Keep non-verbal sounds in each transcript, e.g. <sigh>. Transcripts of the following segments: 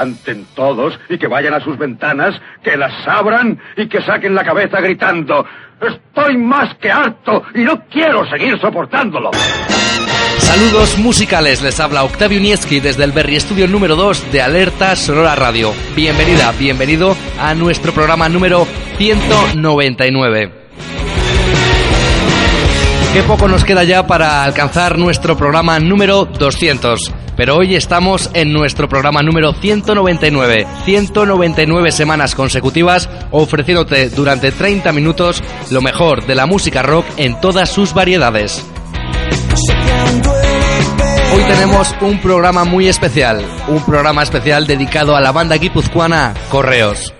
levanten todos y que vayan a sus ventanas, que las abran y que saquen la cabeza gritando. Estoy más que harto y no quiero seguir soportándolo. Saludos musicales, les habla Octavio Nieski desde el Berry Studio número 2 de Alerta Sonora Radio. Bienvenida, bienvenido a nuestro programa número 199. Qué poco nos queda ya para alcanzar nuestro programa número 200. Pero hoy estamos en nuestro programa número 199. 199 semanas consecutivas ofreciéndote durante 30 minutos lo mejor de la música rock en todas sus variedades. Hoy tenemos un programa muy especial, un programa especial dedicado a la banda guipuzcoana Correos.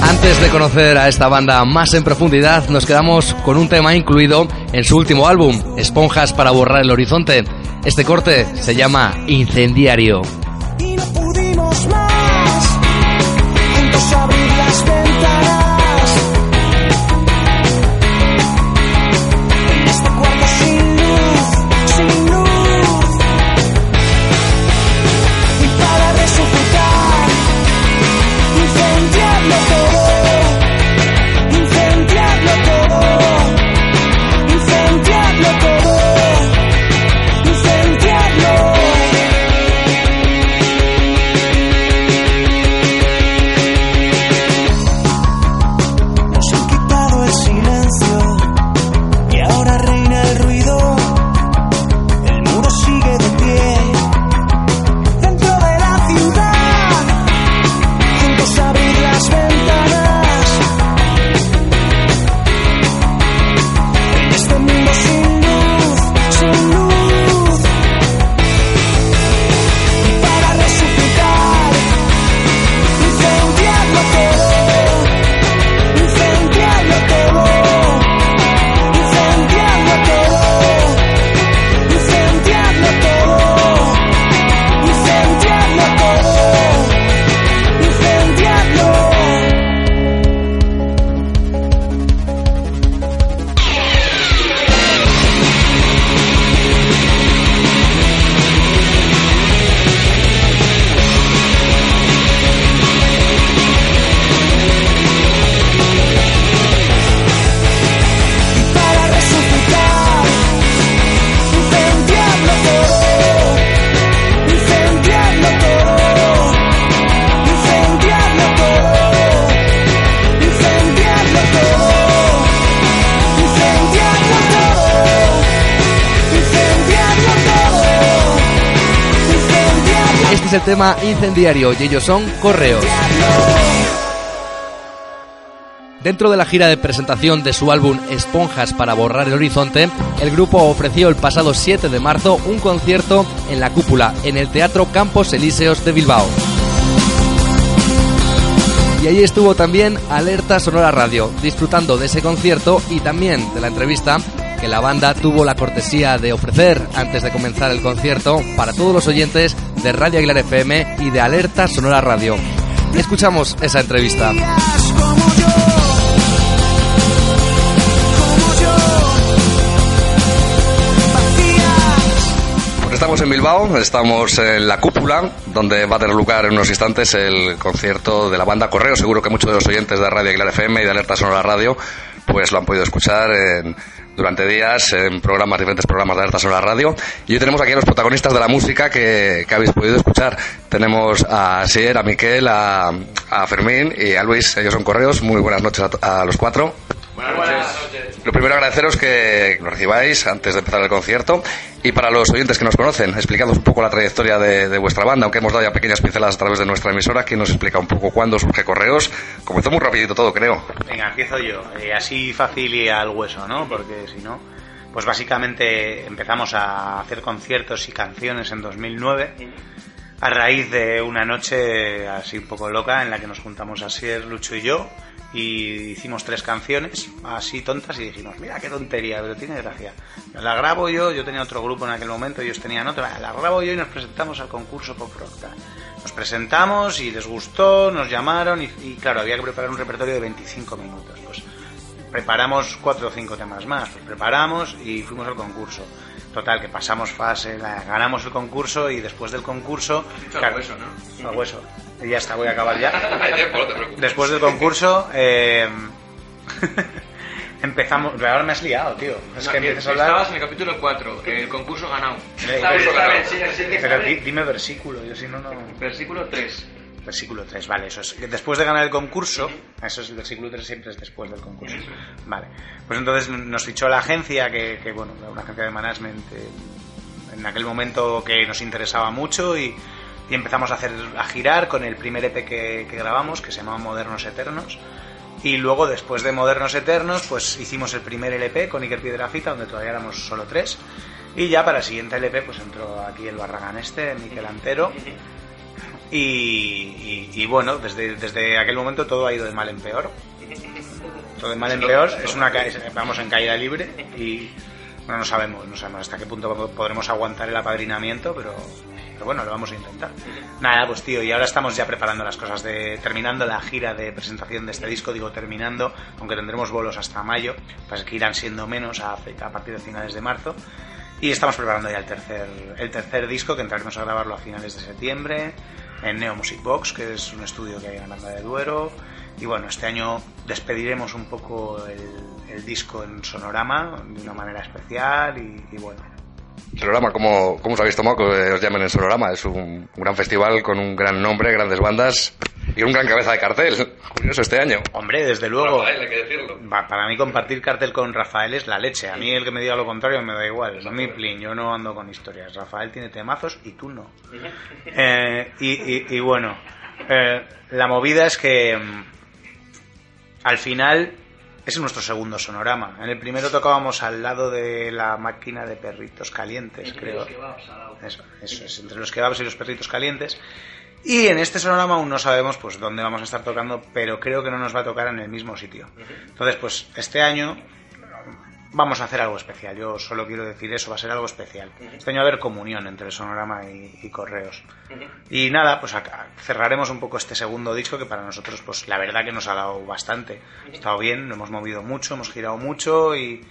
Antes de conocer a esta banda más en profundidad, nos quedamos con un tema incluido en su último álbum, Esponjas para borrar el horizonte. Este corte se llama Incendiario. Tema incendiario y ellos son Correos. Dentro de la gira de presentación de su álbum Esponjas para borrar el horizonte, el grupo ofreció el pasado 7 de marzo un concierto en la cúpula en el Teatro Campos Elíseos de Bilbao. Y ahí estuvo también Alerta Sonora Radio, disfrutando de ese concierto y también de la entrevista que la banda tuvo la cortesía de ofrecer antes de comenzar el concierto para todos los oyentes de Radio Aguilar FM y de Alerta Sonora Radio. Escuchamos esa entrevista. Pues estamos en Bilbao, estamos en la cúpula, donde va a tener lugar en unos instantes el concierto de la banda Correo. Seguro que muchos de los oyentes de Radio Aguilar FM y de Alerta Sonora Radio pues lo han podido escuchar en, durante días en programas, diferentes programas de sobre la radio. Y hoy tenemos aquí a los protagonistas de la música que, que habéis podido escuchar. Tenemos a Sier, a Miquel, a, Fermín y a Luis. Ellos son correos. Muy buenas noches a los cuatro. Buenas noches. Lo primero agradeceros que nos recibáis antes de empezar el concierto y para los oyentes que nos conocen, explicadnos un poco la trayectoria de, de, vuestra banda, aunque hemos dado ya pequeñas pinceladas a través de nuestra emisora, que nos explica un poco cuándo surge Correos. Comenzó muy rapidito todo, creo. Venga, empiezo yo, eh, así fácil y al hueso, ¿no? Porque si no, pues básicamente empezamos a hacer conciertos y canciones en 2009 a raíz de una noche así un poco loca en la que nos juntamos Asier, Lucho y yo y hicimos tres canciones así tontas y dijimos, mira qué tontería, pero tiene gracia. La grabo yo, yo tenía otro grupo en aquel momento, ellos tenían otra, la grabo yo y nos presentamos al concurso Pop Rock. Nos presentamos y les gustó, nos llamaron y, claro, había que preparar un repertorio de 25 minutos. Pues preparamos cuatro o cinco temas más. Pues preparamos y fuimos al concurso. Total, que pasamos fase, la- ganamos el concurso y después del concurso... claro, hueso, ¿no? al hueso. Y ya está, voy a acabar ya. <laughs> Después del concurso, eh, <laughs> empezamos. Ahora me has liado, tío. Es que empiezas a hablar. Estabas en el capítulo 4, el concurso ganado. Eh, pero, pero di- dime versículo, yo si no, no. Versículo 3. Versículo 3, vale, eso es. Después de ganar el concurso, eso es el versículo 3 siempre es después del concurso. Vale. Pues entonces nos fichó la agencia, que, que, bueno, una agencia de management eh, en aquel momento que nos interesaba mucho y, y empezamos a hacer a girar con el primer EP que, que grabamos, que se llamaba Modernos Eternos. Y luego, después de Modernos Eternos, pues hicimos el primer LP con Iker Piedrafita, donde todavía éramos solo tres. Y ya para el siguiente LP, pues entró aquí el Barragán este, Miquel Antero. Y, y- y bueno, desde, desde aquel momento todo ha ido de mal en peor. Todo de mal en peor. Es una, vamos en caída libre y bueno, no sabemos, no sabemos hasta qué punto podremos aguantar el apadrinamiento, pero, pero bueno, lo vamos a intentar. Nada, pues tío, y ahora estamos ya preparando las cosas de terminando la gira de presentación de este disco, digo terminando, aunque tendremos bolos hasta mayo, pues que irán siendo menos a, a partir de finales de marzo. Y estamos preparando ya el tercer, el tercer disco, que entraremos a grabarlo a finales de septiembre, en Neo Music Box, que es un estudio que hay en Aranda de Duero. Y bueno, este año despediremos un poco el, disco en Sonorama, de una manera especial, y, y bueno. Sonorama, ¿cómo, cómo os habéis tomado que os llamen en Sonorama? Es un gran festival con un gran nombre, grandes bandas y un gran cabeza de cartel. Curioso este año. Hombre, desde luego, Rafael, hay que decirlo. para mí compartir cartel con Rafael es la leche. A mí el que me diga lo contrario me da igual, es mi plin, yo no ando con historias. Rafael tiene temazos y tú no. <laughs> Eh, y, y- y bueno, eh, la movida es que mm, al final es nuestro segundo sonorama. En el primero tocábamos al lado de la máquina de perritos calientes, creo. Eso, eso es, entre los kebabs y los perritos calientes. Y en este sonorama aún no sabemos pues dónde vamos a estar tocando, pero creo que no nos va a tocar en el mismo sitio. Entonces, pues este año vamos a hacer algo especial. Yo solo quiero decir eso, va a ser algo especial. Este año va a haber comunión entre Sonorama y, y Correos. Y nada, pues acá cerraremos un poco este segundo disco que para nosotros, pues la verdad que nos ha dado bastante. Ha estado bien, lo hemos movido mucho, hemos girado mucho y,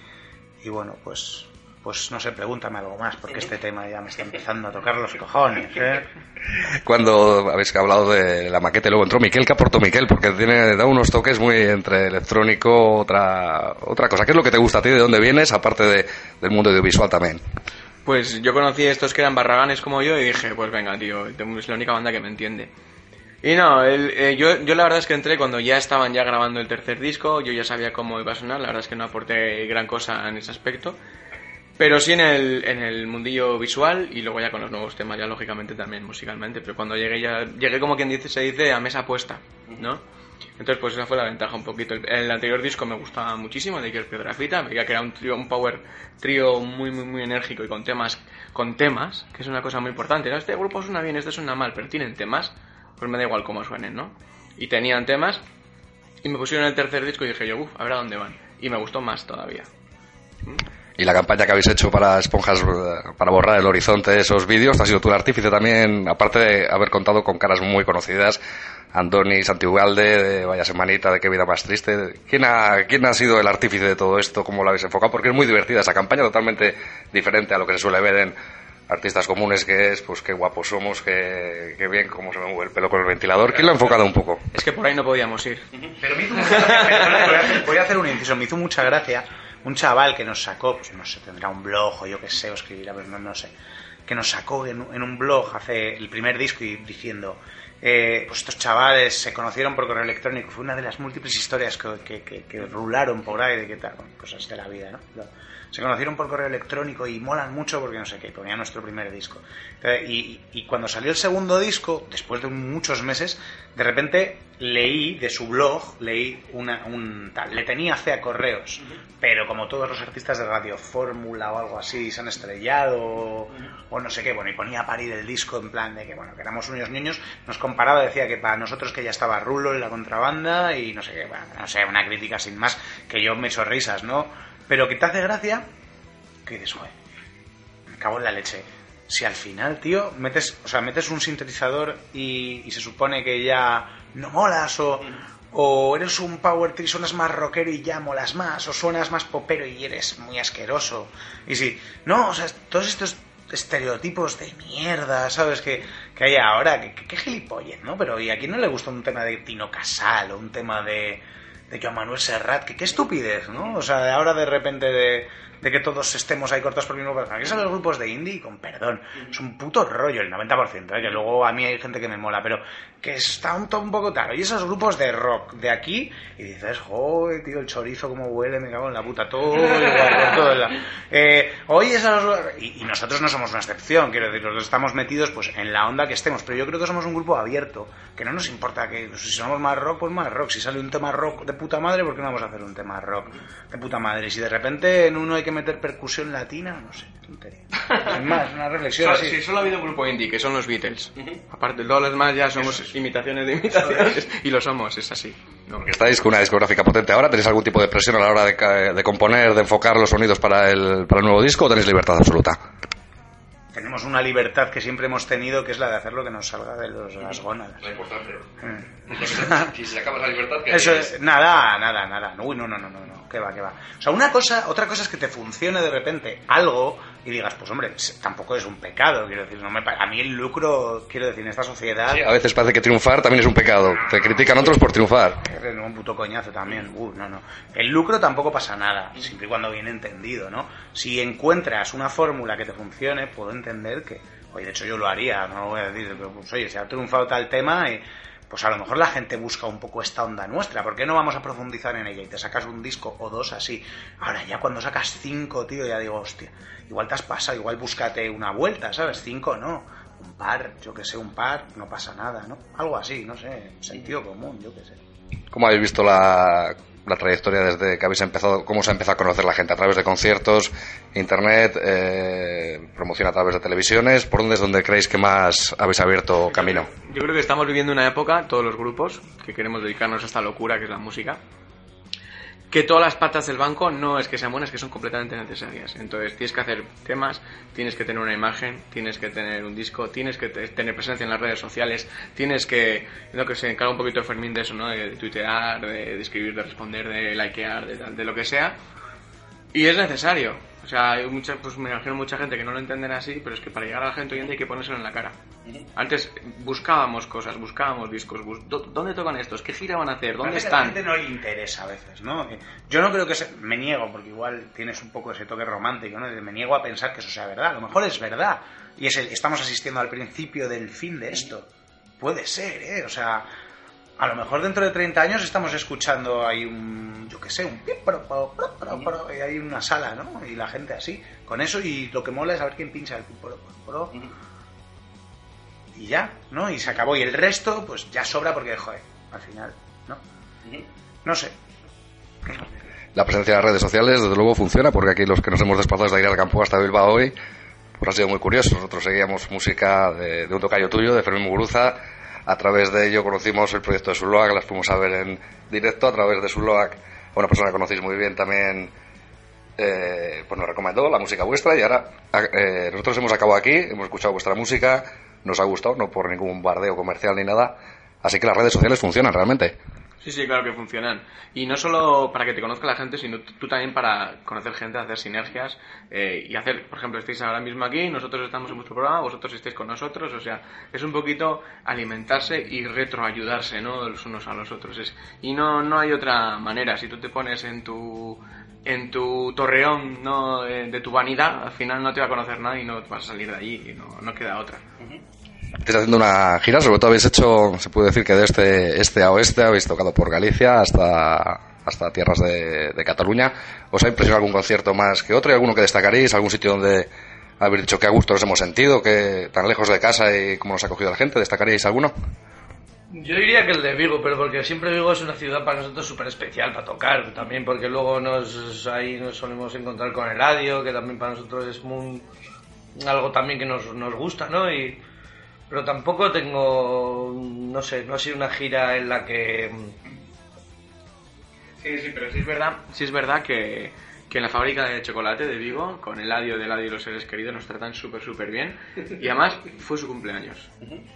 y bueno, pues pues no sé, pregúntame algo más, porque este tema ya me está empezando a tocar los cojones, ¿eh? <laughs> Cuando habéis hablado de la maqueta, luego entró Miquel, ¿qué aportó Miquel? Porque tiene, da unos toques muy entre electrónico, otra, otra cosa. ¿Qué es lo que te gusta a ti? ¿De dónde vienes? Aparte de, del mundo audiovisual también. Pues yo conocí a estos que eran barraganes como yo y dije, pues venga, tío, es la única banda que me entiende. Y no, el- eh, yo, yo la verdad es que entré cuando ya estaban ya grabando el tercer disco, yo ya sabía cómo iba a sonar, la verdad es que no aporté gran cosa en ese aspecto. Pero sí en el, en el mundillo visual y luego ya con los nuevos temas, ya lógicamente también musicalmente. Pero cuando llegué ya, llegué como quien dice, se dice a mesa puesta, ¿no? Entonces pues esa fue la ventaja un poquito. El, el anterior disco me gustaba muchísimo, de Iker Piedrafita, veía que era un trío, un power trío muy, muy, muy enérgico y con temas, con temas, que es una cosa muy importante. ¿no? Este grupo suena bien, este suena mal, pero tienen temas, pues me da igual cómo suenen, ¿no? Y tenían temas, y me pusieron el tercer disco y dije yo, uff, a ver a dónde van. Y me gustó más todavía. Y la campaña que habéis hecho para Esponjas, eh, para borrar el horizonte de esos vídeos, has sido tú el artífice también, aparte de haber contado con caras muy conocidas, Andoni Santiugalde, de Vaya Semanita, de Qué Vida Más Triste. ¿Quién ha, ¿Quién ha sido el artífice de todo esto? ¿Cómo lo habéis enfocado? Porque es muy divertida esa campaña, totalmente diferente a lo que se suele ver en artistas comunes, que es, pues qué guapos somos, qué, qué bien, cómo se me mueve el pelo con el ventilador. ¿Quién lo ha enfocado un poco? Es que por ahí no podíamos ir. Pero me hizo mucha gracia, voy, a hacer, voy a hacer un inciso, me hizo mucha gracia un chaval que nos sacó, pues no sé, tendrá un blog o yo qué sé, o escribirá, pero no, no sé, que nos sacó en, un blog hace el primer disco y diciendo, eh, pues estos chavales se conocieron por correo electrónico, fue una de las múltiples historias que, que, rularon por ahí de qué tal, bueno, cosas de la vida, ¿no? Se conocieron por correo electrónico y molan mucho porque no sé qué, ponía nuestro primer disco. Eh, Y, cuando salió el segundo disco, después de muchos meses, de repente leí de su blog, leí una, un tal, le tenía fe a correos, pero como todos los artistas de Radio Fórmula o algo así se han estrellado o, no sé qué, bueno, y ponía a parir el disco en plan de que, bueno, que éramos unos niños, nos comparaba, decía que para nosotros que ya estaba Rulo en la contrabanda y no sé qué, no sé, una crítica sin más, que yo me echo risas, ¿no? Pero que te hace gracia que dices, joder, me cago en la leche. Si al final, tío, metes, o sea, metes un sintetizador y, y se supone que ya no molas o, o eres un power tree, suenas más rockero y ya molas más, o suenas más popero y eres muy asqueroso. Y sí, no, o sea, todos estos estereotipos de mierda, ¿sabes? Que, que hay ahora, que, que, que gilipollez, ¿no? Pero ¿y a quién no le gusta un tema de Tino Casal o un tema de, de Joan Manuel Serrat? Que qué estupidez, ¿no? O sea, ahora de repente de, de que todos estemos ahí cortados por el mismo personaje. Son los grupos de indie, con perdón, es un puto rollo el 90%, ¿eh? que luego a mí hay gente que me mola, pero que está un, un poco tarde. Y esos grupos de rock de aquí, y dices, joder, tío, el chorizo como huele, me cago en la puta, todo todo la... eh, Hoy esos... Y, nosotros no somos una excepción, quiero decir, nosotros estamos metidos pues en la onda que estemos, pero yo creo que somos un grupo abierto, que no nos importa que pues, si somos más rock, pues más rock. Si sale un tema rock de puta madre, ¿por qué no vamos a hacer un tema rock de puta madre? Si de repente en uno hay que meter percusión latina, no sé, tontería. <laughs> Es más, una reflexión así. sí, solo ha habido un grupo indie, que son los Beatles. Aparte de todos los demás, ya somos imitaciones de imitaciones. <laughs> Y lo somos, es así. No. Estáis con una discográfica potente ahora, ¿tenéis algún tipo de presión a la hora de, de componer, de enfocar los sonidos para el, para el nuevo disco o tenéis libertad absoluta? Tenemos una libertad que siempre hemos tenido, que es la de hacer lo que nos salga de los, las gónadas. importante. Mm. <laughs> si se acaba la libertad, Eso es, nada, nada, nada. Uy, no, no, no, no, no, que va, que va. O sea, una cosa, otra cosa es que te funcione de repente algo y digas, pues hombre, tampoco es un pecado, quiero decir, no me a mí el lucro, quiero decir, en esta sociedad Sí, a veces parece que triunfar también es un pecado. Te critican otros por triunfar. es un puto coñazo también. Uh, no, no. El lucro tampoco pasa nada, siempre y cuando viene entendido, ¿no? Si encuentras una fórmula que te funcione, puedo entender que, oye, de hecho yo lo haría, no voy a decir, pues oye, si ha triunfado tal tema, eh, pues a lo mejor la gente busca un poco esta onda nuestra, ¿por qué no vamos a profundizar en ella y te sacas un disco o dos así? Ahora ya cuando sacas cinco, tío, ya digo, hostia, igual te has pasado, igual búscate una vuelta, ¿sabes? Cinco no, un par, yo que sé, un par, no pasa nada, ¿no? Algo así, no sé, sentido común, yo que sé. ¿Cómo habéis visto la, la trayectoria desde que habéis empezado? ¿Cómo se ha empezado a conocer la gente? ¿A través de conciertos, internet, eh, promoción a través de televisiones? ¿Por dónde es donde creéis que más habéis abierto camino? Yo creo que estamos viviendo una época, todos los grupos, que queremos dedicarnos a esta locura que es la música, que todas las patas del banco no es que sean buenas, que son completamente necesarias. Entonces tienes que hacer temas, tienes que tener una imagen, tienes que tener un disco, tienes que te- tener presencia en las redes sociales, tienes que, lo que se encarga un poquito de Fermín de eso, ¿no? De tuitear, de, de escribir, de responder, de likear, de, de lo que sea. Y es necesario. O sea, hay mucha, pues me imagino mucha gente que no lo entenderá así, pero es que para llegar a la gente hoy en día hay que ponérselo en la cara. Antes buscábamos cosas, buscábamos discos, bus- ¿dó- ¿dónde tocan estos? ¿Qué gira van a hacer? ¿Dónde Parece que A la están? gente no le interesa a veces, ¿no? Eh, Yo no creo que se... Me niego, porque igual tienes un poco ese toque romántico, ¿no? Me niego a pensar que eso sea verdad. A lo mejor es verdad. Y es el- estamos asistiendo al principio del fin de esto. Puede ser, ¿eh? O sea, a lo mejor dentro de 30 años estamos escuchando ahí un... Yo qué sé, un... pi, pro, pro, pro, y hay una sala, ¿no? Y la gente así. Con eso y lo que mola es saber quién pincha el pi, pro, pro, pro. Y ya, ¿no? Y se acabó. Y el resto, pues ya sobra porque, joder, al final, ¿no? No sé. La presencia de las redes sociales, desde luego, funciona, porque aquí los que nos hemos desplazado desde Aguilar Campo hasta Bilbao hoy, pues ha sido muy curioso. Nosotros seguíamos música de, de un tocayo tuyo, de Fermín Muguruza. A través de ello conocimos el proyecto de Zuloac, las fuimos a ver en directo. A través de Zuloac, una persona que conocéis muy bien también, eh, pues nos recomendó la música vuestra. Y ahora eh, nosotros hemos acabado aquí, hemos escuchado vuestra música, nos ha gustado, no por ningún bardeo comercial ni nada. Así que las redes sociales funcionan realmente. Sí, sí, claro que funcionan. Y no solo para que te conozca la gente, sino tú también para conocer gente, hacer sinergias eh, y hacer, por ejemplo, estáis ahora mismo aquí, nosotros estamos en vuestro programa, vosotros estáis con nosotros, o sea, es un poquito alimentarse y retroayudarse, ¿no? Los unos a los otros. Es, y no, no hay otra manera. Si tú te pones en tu en tu torreón ¿no? de, de tu vanidad, al final no te va a conocer nadie y no vas a salir de allí, y no, no queda otra. Estáis haciendo una gira, sobre todo habéis hecho, se puede decir que de este, este a oeste habéis tocado por Galicia hasta, hasta tierras de, Cataluña. ¿Os ha impresionado algún concierto más que otro? ¿Hay alguno que destacaréis? ¿Algún sitio donde habéis dicho que a gusto nos hemos sentido? que tan lejos de casa y cómo nos ha cogido la gente? ¿Destacaríais alguno? Yo diría que el de Vigo, pero porque siempre Vigo es una ciudad para nosotros súper especial para tocar. También porque luego nos ahí nos solemos encontrar con el radio, que también para nosotros es muy, algo también que nos, nos gusta, ¿no? Y, pero tampoco tengo, no sé, no ha sido una gira en la que... Sí, sí, pero sí es verdad, sí es verdad que, que en la fábrica de chocolate de Vigo, con el Eladio del Eladio y los seres queridos, nos tratan súper, súper bien. Y además fue su cumpleaños.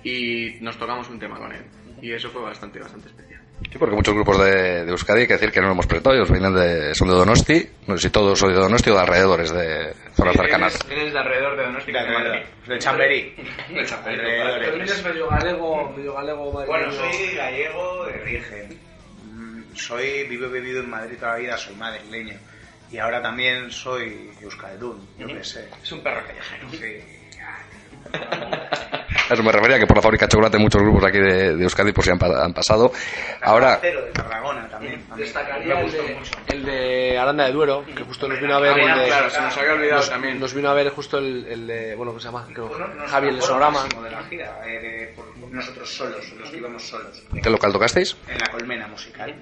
Y nos tocamos un tema con él. Y eso fue bastante, bastante especial. Sí, porque muchos grupos de, de Euskadi, hay que decir que no lo hemos presentado, ellos vienen de, son de Donosti, no sé si todos son de Donosti o de alrededores, de zonas cercanas. Tienes de alrededor de Donosti. De alrededor, de Chamberí. De Chamberí. Alrededores. Fermín es medio galego, medio galego, Bueno, soy gallego de origen. Mm, Soy, vivo y vivido en Madrid toda la vida, soy madrileño. Y ahora también soy euskaldun, yo qué sé. Es un perro callejero. Sí. <laughs> A eso me refería, que por la fábrica de chocolate muchos grupos aquí de, de Euskadi por si han, han pasado. Ahora, de Tarragona también. Destacaría el de, mucho. el de Aranda de Duero, que justo nos vino a ver. Ah, el de- Claro, se nos había olvidado nos, también. nos vino a ver justo el, el de. Bueno, ¿cómo se llama? Creo, Javi, el de Sonorama. máximo de la gira, eh, de- por- nosotros solos, los que íbamos solos. ¿qué local tocasteis? En la colmena musical.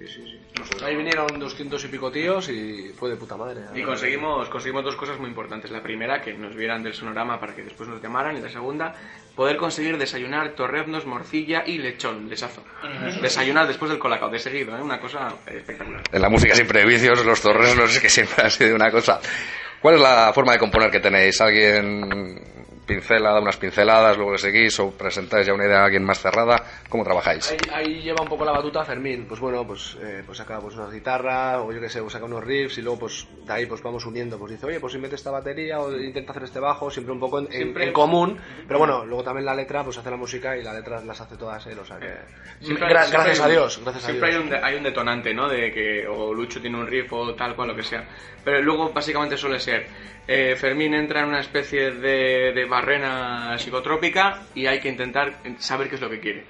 Sí, sí, sí. Ahí vinieron doscientos y pico tíos y fue de puta madre. Y conseguimos, conseguimos dos cosas muy importantes. La primera, que nos vieran del sonorama para que después nos llamaran. Y la segunda, poder conseguir desayunar torreznos, morcilla y lechón, lechazo. Desayunar después del colacao, de seguido, ¿eh? una cosa espectacular. En la música siempre hay vicios, los torres, no sé que siempre <laughs> ha sido una cosa. ¿Cuál es la forma de componer que tenéis? ¿Alguien pincela, da unas pinceladas, luego le seguís o presentáis ya una idea a alguien más cerrada? ¿Cómo trabajáis? Ahí, ahí lleva un poco la batuta Fermín, pues bueno, pues, eh, pues saca pues una guitarra, o yo qué sé, pues saca unos riffs y luego pues de ahí pues vamos uniendo, pues dice, oye, pues invente esta batería o intenta hacer este bajo, siempre un poco en, en- Siempre- en común, pero bueno, luego también la letra, pues hace la música y la letra las hace todas él, o sea que... Siempre- Gra- siempre gracias a Dios, gracias a Siempre Dios. hay un, de- hay un detonante, ¿no? De que o Lucho tiene un riff o tal cual, lo que sea. Pero luego básicamente suele ser, eh, Fermín entra en una especie de, de barrena psicotrópica y hay que intentar saber qué es lo que quiere.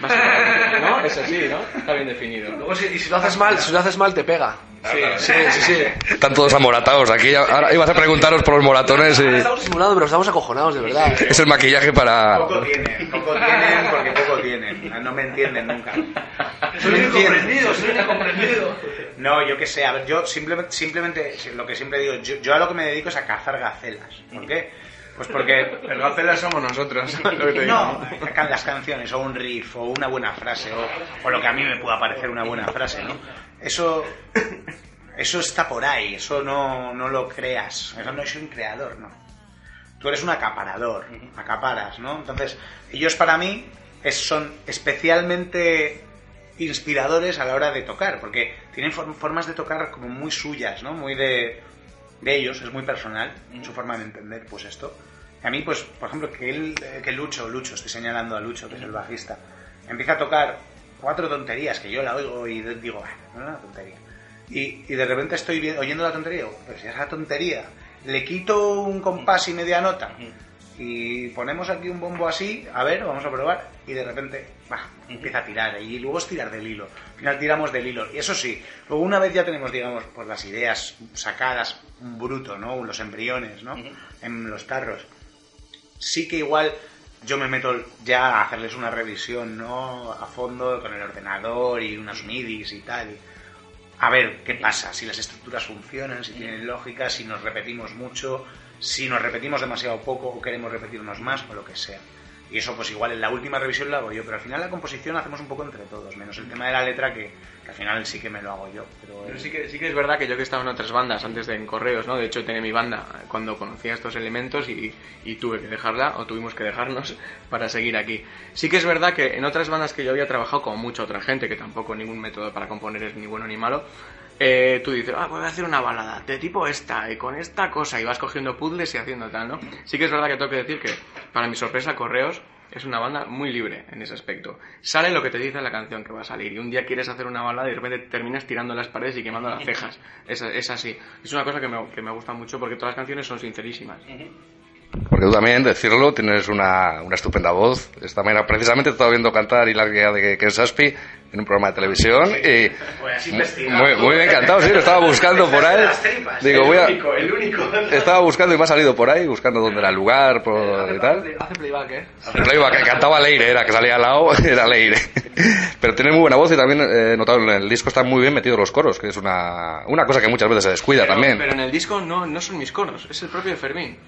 Básicamente, ¿no? Es así, ¿no? Está bien definido. Luego si, y si lo haces mal, si lo haces mal te pega. Sí, Sí, sí, sí. Están todos amoratados aquí. Ahora ibas a preguntaros por los moratones y Estamos simulando, pero estamos acojonados, de verdad. es el maquillaje para... Poco tienen, poco tienen porque poco tienen. No me entienden nunca. Soy un incomprendido, soy un incomprendido. No, yo qué sé, a ver, yo simplemente, simplemente lo que siempre digo, yo, yo a lo que me dedico es a cazar gacelas. ¿Por qué? Pues porque... El gacela somos nosotros. <laughs> lo que te digo. No, can- las canciones, o un riff, o una buena frase, o, o lo que a mí me pueda parecer una buena frase, ¿no? Eso, eso está por ahí, eso no, no lo creas, eso no es un creador, ¿no? Tú eres un acaparador, acaparas, ¿no? Entonces, ellos para mí es- son especialmente inspiradores a la hora de tocar, porque tienen form- formas de tocar como muy suyas, ¿no? Muy de, de ellos, es muy personal su forma de entender pues esto. A mí, pues, por ejemplo, que él, que Lucho, Lucho, estoy señalando a Lucho, que es el bajista, empieza a tocar cuatro tonterías que yo la oigo y digo, "Ah, no es una tontería. Y, y de repente estoy oyendo la tontería, digo, pero si es la tontería, le quito un compás y media nota y ponemos aquí un bombo así, a ver, vamos a probar, y de repente, bah, empieza a tirar, y luego es tirar del hilo. Al final tiramos del hilo. Y eso sí, luego una vez ya tenemos, digamos, pues las ideas sacadas, un bruto, ¿no? Los embriones, ¿no? En los tarros. Sí que igual yo me meto ya a hacerles una revisión, ¿no? A fondo, con el ordenador y unos midis y tal. y a ver qué pasa, si las estructuras funcionan, si tienen lógica, si nos repetimos mucho, si nos repetimos demasiado poco o queremos repetirnos más o lo que sea. Y eso pues igual en la última revisión lo hago yo, pero al final la composición la hacemos un poco entre todos, menos el tema de la letra que, que al final sí que me lo hago yo. Pero, Pero sí que, sí que es verdad que yo que estaba en otras bandas antes de en Correos, ¿no? De hecho tenía mi banda cuando conocía estos elementos y, y tuve que dejarla, o tuvimos que dejarnos <laughs> para seguir aquí. Sí que es verdad que en otras bandas que yo había trabajado, como mucha otra gente, que tampoco ningún método para componer es ni bueno ni malo, eh, tú dices, ah, voy a hacer una balada de tipo esta, y con esta cosa, y vas cogiendo puzzles y haciendo tal, ¿no? Sí que es verdad que tengo que decir que, para mi sorpresa, Correos es una banda muy libre en ese aspecto. Sale lo que te dice la canción que va a salir, y un día quieres hacer una balada y de repente terminas tirando las paredes y quemando las cejas. Es, es así. Es una cosa que me, que me gusta mucho porque todas las canciones son sincerísimas. Porque tú también, decirlo, tienes una, una estupenda voz. Esta mañana precisamente te estaba viendo cantar Hilaria de Ken Saspi en un programa de televisión y Pues muy, muy, muy bien cantado, sí, lo estaba buscando por ahí. Digo, voy a... el único. Estaba buscando y me ha salido por ahí, buscando dónde era el lugar por, y tal. Hace playback, ¿eh? Iba, que cantaba Leire, era que salía al lado, <laughs> era Leire. Pero tiene muy buena voz y también eh, he notado en el disco están muy bien metidos los coros, que es una, una cosa que muchas veces se descuida Pero, también. pero en el disco no, no son mis coros, es el propio de Fermín.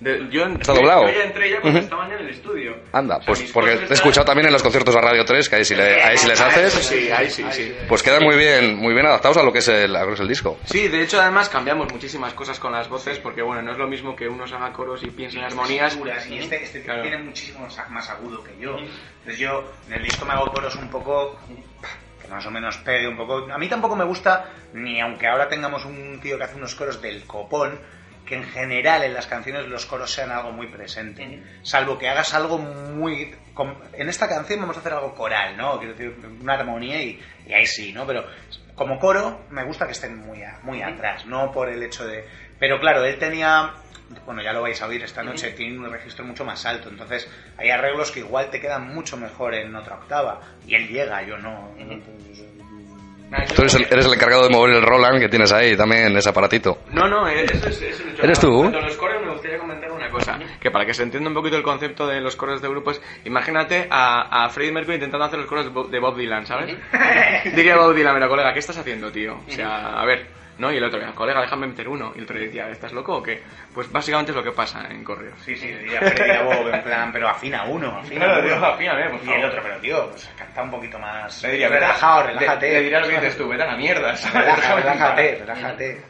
De- yo, Está doblado. Yo ya entré ya cuando estaban en el estudio. Anda, O sea, pues porque he están- escuchado también en los conciertos de Radio 3, que ahí sí, le- ahí sí les haces. Voces, Sí, ahí sí, sí. pues quedan muy bien, muy bien adaptados a lo que es el, a lo que es el disco. Sí, de hecho además cambiamos muchísimas cosas con las voces porque bueno, no es lo mismo que unos haga coros y piensen en armonías. Figuras, y este, este Claro. tiene muchísimo más- más agudo que yo. Entonces yo en el disco me hago coros un poco que más o menos pegue un poco. A mí tampoco me gusta, ni aunque ahora tengamos un tío que hace unos coros del copón, que en general en las canciones los coros sean algo muy presente. Salvo que hagas algo muy... En esta canción vamos a hacer algo coral, ¿no? Quiero decir, una armonía y, y ahí sí, ¿no? Pero como coro me gusta que estén muy, a- muy atrás, no por el hecho de... Pero claro, él tenía... Bueno, ya lo vais a oír esta noche, tiene un registro mucho más alto, entonces hay arreglos que igual te quedan mucho mejor en otra octava. Y él llega, yo no. Tú eres el, eres el encargado de mover el Roland que tienes ahí también, ese aparatito. No, no, eso es, eso es ¿Eres tú? Cuando los coros me gustaría comentar una cosa, que para que se entienda un poquito el concepto de los coros de grupos, imagínate a, a Freddie Mercury intentando hacer los coros de Bob, de Bob Dylan, ¿sabes? <laughs> Diría Bob Dylan, mira colega, ¿qué estás haciendo, tío? O sea, a ver, ¿no? Y el otro, colega, déjame meter uno. Y el otro decía, ¿estás loco o qué? Pues básicamente es lo que pasa en correos. Sí, sí, diría Freddy a Bob, en plan, pero afina uno, afina Claro, uno. afíname, por Y favor. el otro, pero tío, pues canta un poquito más. Le diría, relajado, relájate. Le, le dirás lo que dices tú, vete a la mierda. relájate, relájate.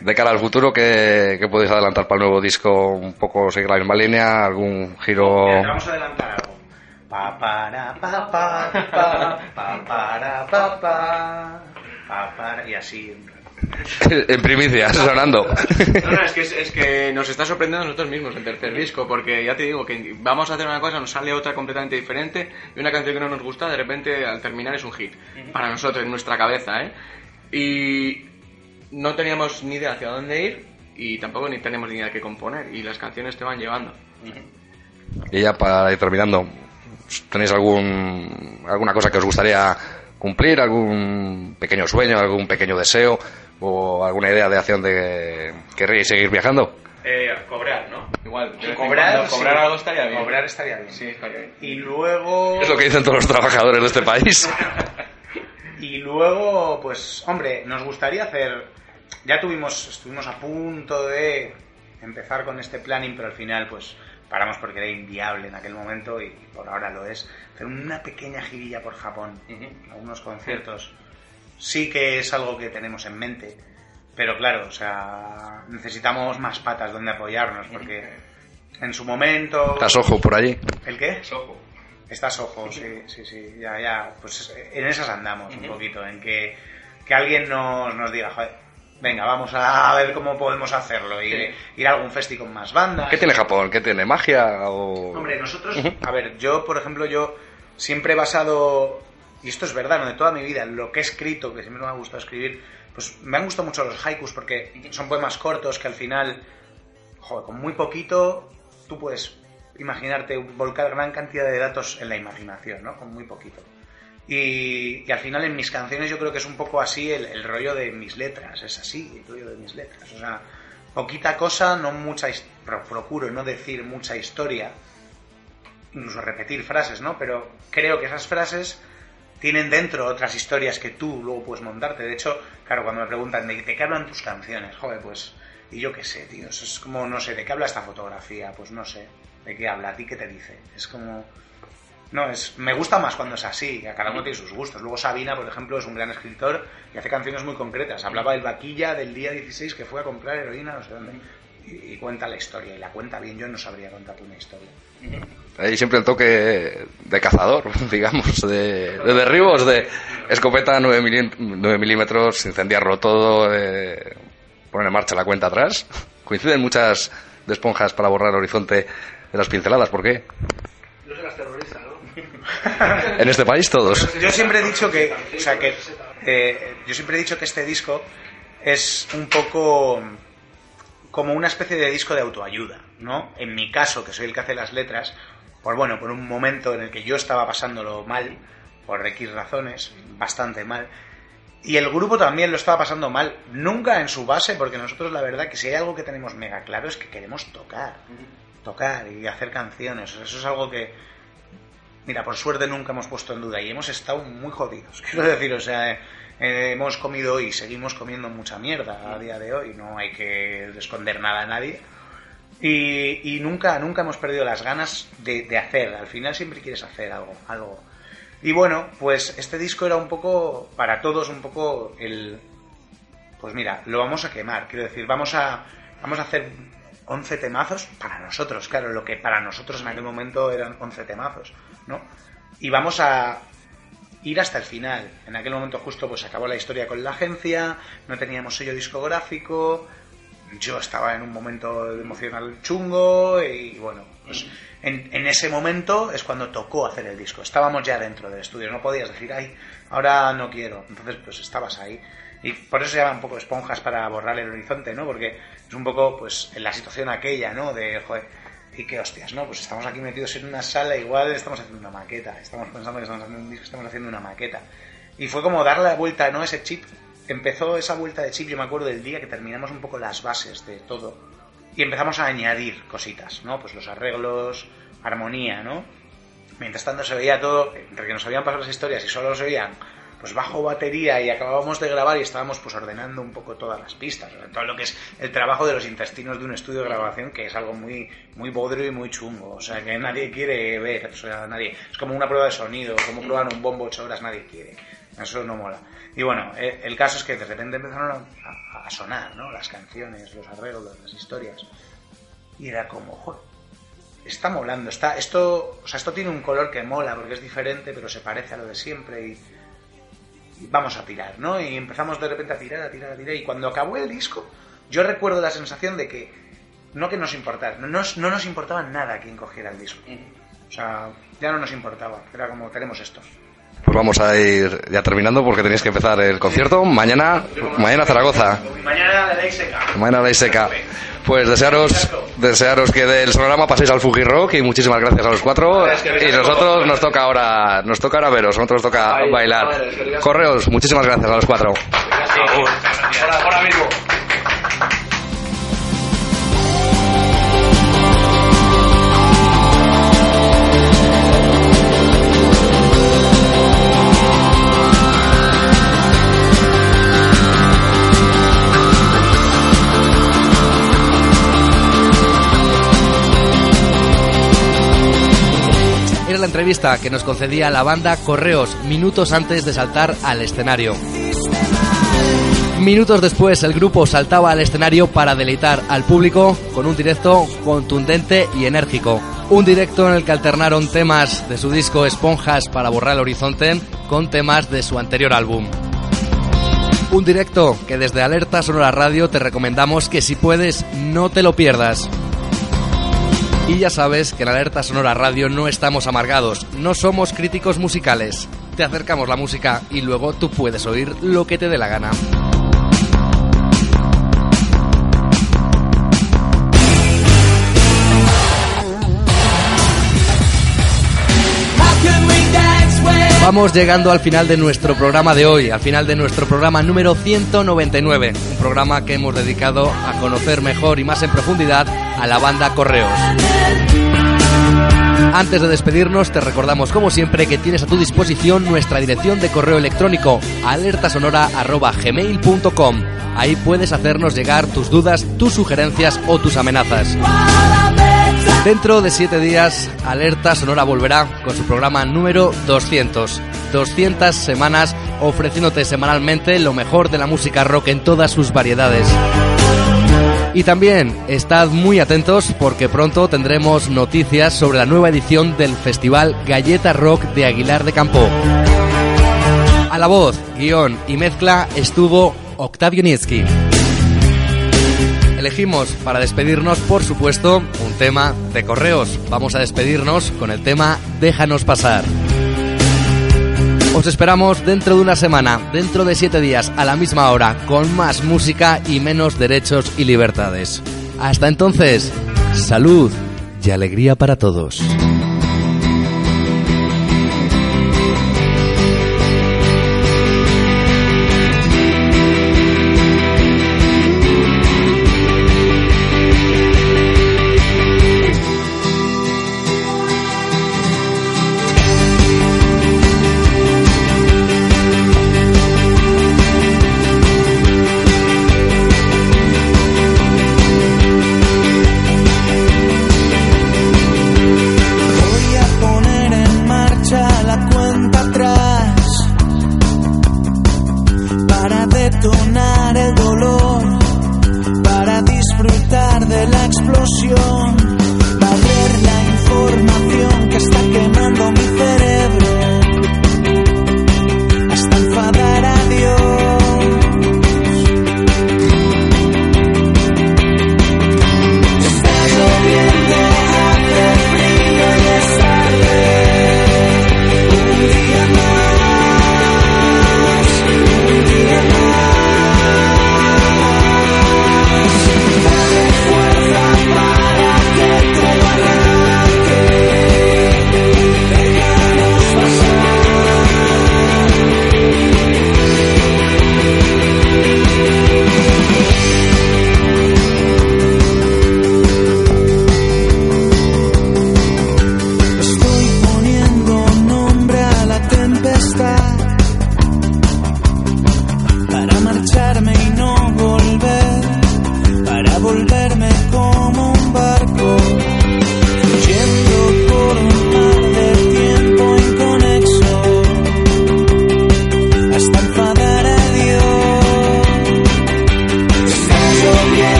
De cara al futuro, ¿qué, qué podéis adelantar para el nuevo disco? ¿Un poco seguir la misma línea? ¿Algún giro? Mira, vamos a adelantar algo. Pa para pa pa pa pa para pa pa pa para y así. <laughs> en primicia, sonando. No, no, es que, es, que nos está sorprendiendo a nosotros mismos el tercer disco, porque ya te digo que vamos a hacer una cosa, nos sale otra completamente diferente, y una canción que no nos gusta, de repente al terminar es un hit. Para nosotros, en nuestra cabeza, ¿eh? Y no teníamos ni idea hacia dónde ir, y tampoco ni tenemos ni idea de qué componer, y las canciones te van llevando. Y ya para ir terminando, ¿tenéis algún, alguna cosa que os gustaría cumplir? ¿Algún pequeño sueño, algún pequeño deseo? ¿O alguna idea de acción de que querréis seguir viajando? Eh, cobrar, ¿no? Igual, Cobrar, cuando cobrar sí. algo estaría bien. Cobrar estaría bien. Sí, estaría bien. Y luego. Es lo que dicen todos los trabajadores de este país. <laughs> Y luego, pues, hombre, nos gustaría hacer. Ya tuvimos, estuvimos a punto de empezar con este planning, pero al final, pues, paramos porque era inviable en aquel momento y por ahora lo es. Hacer una pequeña girilla por Japón, algunos conciertos. Sí que es algo que tenemos en mente, pero claro, o sea, necesitamos más patas donde apoyarnos porque en su momento. ¿Estás ojo por allí? ¿El qué? Ojo. Estás ojo, sí, sí, sí, ya, ya, pues en esas andamos un poquito, en que, que alguien nos, nos diga, joder, venga, vamos a ver cómo podemos hacerlo, y ir a algún festi con más bandas. ¿Qué tiene Japón? ¿Qué tiene? ¿Magia? O... Hombre, nosotros, a ver, yo, por ejemplo, yo siempre he basado, y esto es verdad, ¿no? de toda mi vida, lo que he escrito, que siempre me ha gustado escribir, pues me han gustado mucho los haikus porque son poemas cortos que al final, joder, con muy poquito tú puedes imaginarte volcar gran cantidad de datos en la imaginación, ¿no? Con muy poquito. Y, y al final en mis canciones yo creo que es un poco así el, rollo de mis letras, es así el rollo de mis letras. O sea, poquita cosa, no mucha, procuro no decir mucha historia, incluso repetir frases, ¿no? Pero creo que esas frases tienen dentro otras historias que tú luego puedes montarte. De hecho, claro, cuando me preguntan de, qué hablan tus canciones, joder, pues, y yo qué sé, tío, es como, no sé, ¿de qué habla esta fotografía? Pues no sé, ¿de qué habla? ¿A ti qué te dice? Es como... No, es, me gusta más cuando es así, a cada uno tiene sus gustos. Luego Sabina, por ejemplo, es un gran escritor y hace canciones muy concretas. Hablaba del vaquilla del día 16 que fue a comprar heroína, no sé dónde. Y, y cuenta la historia, y la cuenta bien. Yo no sabría contarte una historia. Hay siempre el toque de cazador, <laughs> digamos, de, de derribos, de escopeta 9, milí- 9 milímetros, incendiarlo todo, eh, poner en marcha la cuenta atrás. Coinciden muchas de esponjas para borrar el horizonte de las pinceladas, ¿por qué? No serás terrorista, ¿no? En este país todos. Yo siempre he dicho que, o sea, que eh, yo siempre he dicho que este disco es un poco como una especie de disco de autoayuda, ¿no? En mi caso, que soy el que hace las letras, por bueno, por un momento en el que yo estaba pasándolo mal, por X razones, bastante mal, y el grupo también lo estaba pasando mal, nunca en su base, porque nosotros la verdad que si hay algo que tenemos mega claro es que queremos tocar, tocar y hacer canciones, eso es algo que, Mira, por suerte nunca hemos puesto en duda y hemos estado muy jodidos. <laughs> Quiero decir, o sea, eh, hemos comido y seguimos comiendo mucha mierda a día de hoy. No hay que esconder nada a nadie. Y, y nunca, nunca hemos perdido las ganas de, de hacer. Al final siempre quieres hacer algo, algo. Y bueno, pues este disco era un poco, para todos, un poco el... Pues mira, lo vamos a quemar, quiero decir, vamos a, vamos a hacer 11 temazos para nosotros, claro, lo que para nosotros en aquel momento eran 11 temazos, ¿no? Y vamos a ir hasta el final. En aquel momento justo pues acabó la historia con la agencia, no teníamos sello discográfico, yo estaba en un momento emocional chungo y bueno, pues en, ese momento es cuando tocó hacer el disco. Estábamos ya dentro del estudio, no podías decir, ay, ahora no quiero. Entonces pues estabas ahí. Y por eso se llaman un poco esponjas para borrar el horizonte, ¿no? Porque es un poco, pues, en la situación aquella, ¿no? De, joder, y qué hostias, ¿no? Pues estamos aquí metidos en una sala, igual estamos haciendo una maqueta, estamos pensando que estamos haciendo un disco, estamos haciendo una maqueta. Y fue como darle la vuelta, ¿no? Ese chip. Empezó esa vuelta de chip, yo me acuerdo del día que terminamos un poco las bases de todo. Y empezamos a añadir cositas, ¿no? Pues los arreglos, armonía, ¿no? Mientras tanto se veía todo, entre que nos habían pasado las historias y solo se veían pues bajo batería y acabábamos de grabar y estábamos pues ordenando un poco todas las pistas, todo lo que es el trabajo de los intestinos de un estudio de grabación que es algo muy muy bodrio y muy chungo, o sea que nadie quiere ver, o sea, nadie, es como una prueba de sonido, como probar un bombo ocho horas, nadie quiere, eso no mola. Y bueno, eh, el caso es que de repente empezaron a, sonar, ¿no? Las canciones, los arreglos, las historias. Y era como, joder, está molando, está, esto, o sea, esto tiene un color que mola porque es diferente, pero se parece a lo de siempre y vamos a tirar, ¿no? Y empezamos de repente a tirar, a tirar, a tirar. Y cuando acabó el disco, yo recuerdo la sensación de que no que nos importara, no nos, no nos importaba nada quien cogiera el disco. O sea, ya no nos importaba, era como, tenemos esto. Pues vamos a ir ya terminando porque tenéis que empezar el concierto. Mañana, mañana Zaragoza. Mañana la ley seca. Mañana la ley seca. Pues desearos, desearos que del sonorama paséis al Fuji Rock y muchísimas gracias a los cuatro. Y nosotros nos toca ahora, nos toca ahora veros, nosotros nos toca bailar. Correos, muchísimas gracias a los cuatro. Ahora mismo. La entrevista que nos concedía la banda Correos minutos antes de saltar al escenario. Minutos después el grupo saltaba al escenario para deleitar al público con un directo contundente y enérgico. Un directo en el que alternaron temas de su disco Esponjas para borrar el horizonte con temas de su anterior álbum. Un directo que desde Alerta Sonora Radio te recomendamos que si puedes no te lo pierdas. Y ya sabes que en Alerta Sonora Radio no estamos amargados, no somos críticos musicales. Te acercamos la música y luego tú puedes oír lo que te dé la gana. Vamos llegando al final de nuestro programa de hoy, al final de nuestro programa número 199, un programa que hemos dedicado a conocer mejor y más en profundidad a la banda Correos. Antes de despedirnos, te recordamos como siempre que tienes a tu disposición nuestra dirección de correo electrónico alertasonora@gmail.com. Ahí puedes hacernos llegar tus dudas, tus sugerencias o tus amenazas. Dentro de siete días, Alerta Sonora volverá con su programa número 200. 200 semanas ofreciéndote semanalmente lo mejor de la música rock en todas sus variedades. Y también estad muy atentos porque pronto tendremos noticias sobre la nueva edición del Festival Galleta Rock de Aguilar de Campo. A la voz, guion y mezcla estuvo Octavio Nietzsky. Elegimos para despedirnos, por supuesto, un tema de correos. Vamos a despedirnos con el tema Déjanos pasar. Os esperamos dentro de una semana, dentro de siete días, a la misma hora, con más música y menos derechos y libertades. Hasta entonces, salud y alegría para todos.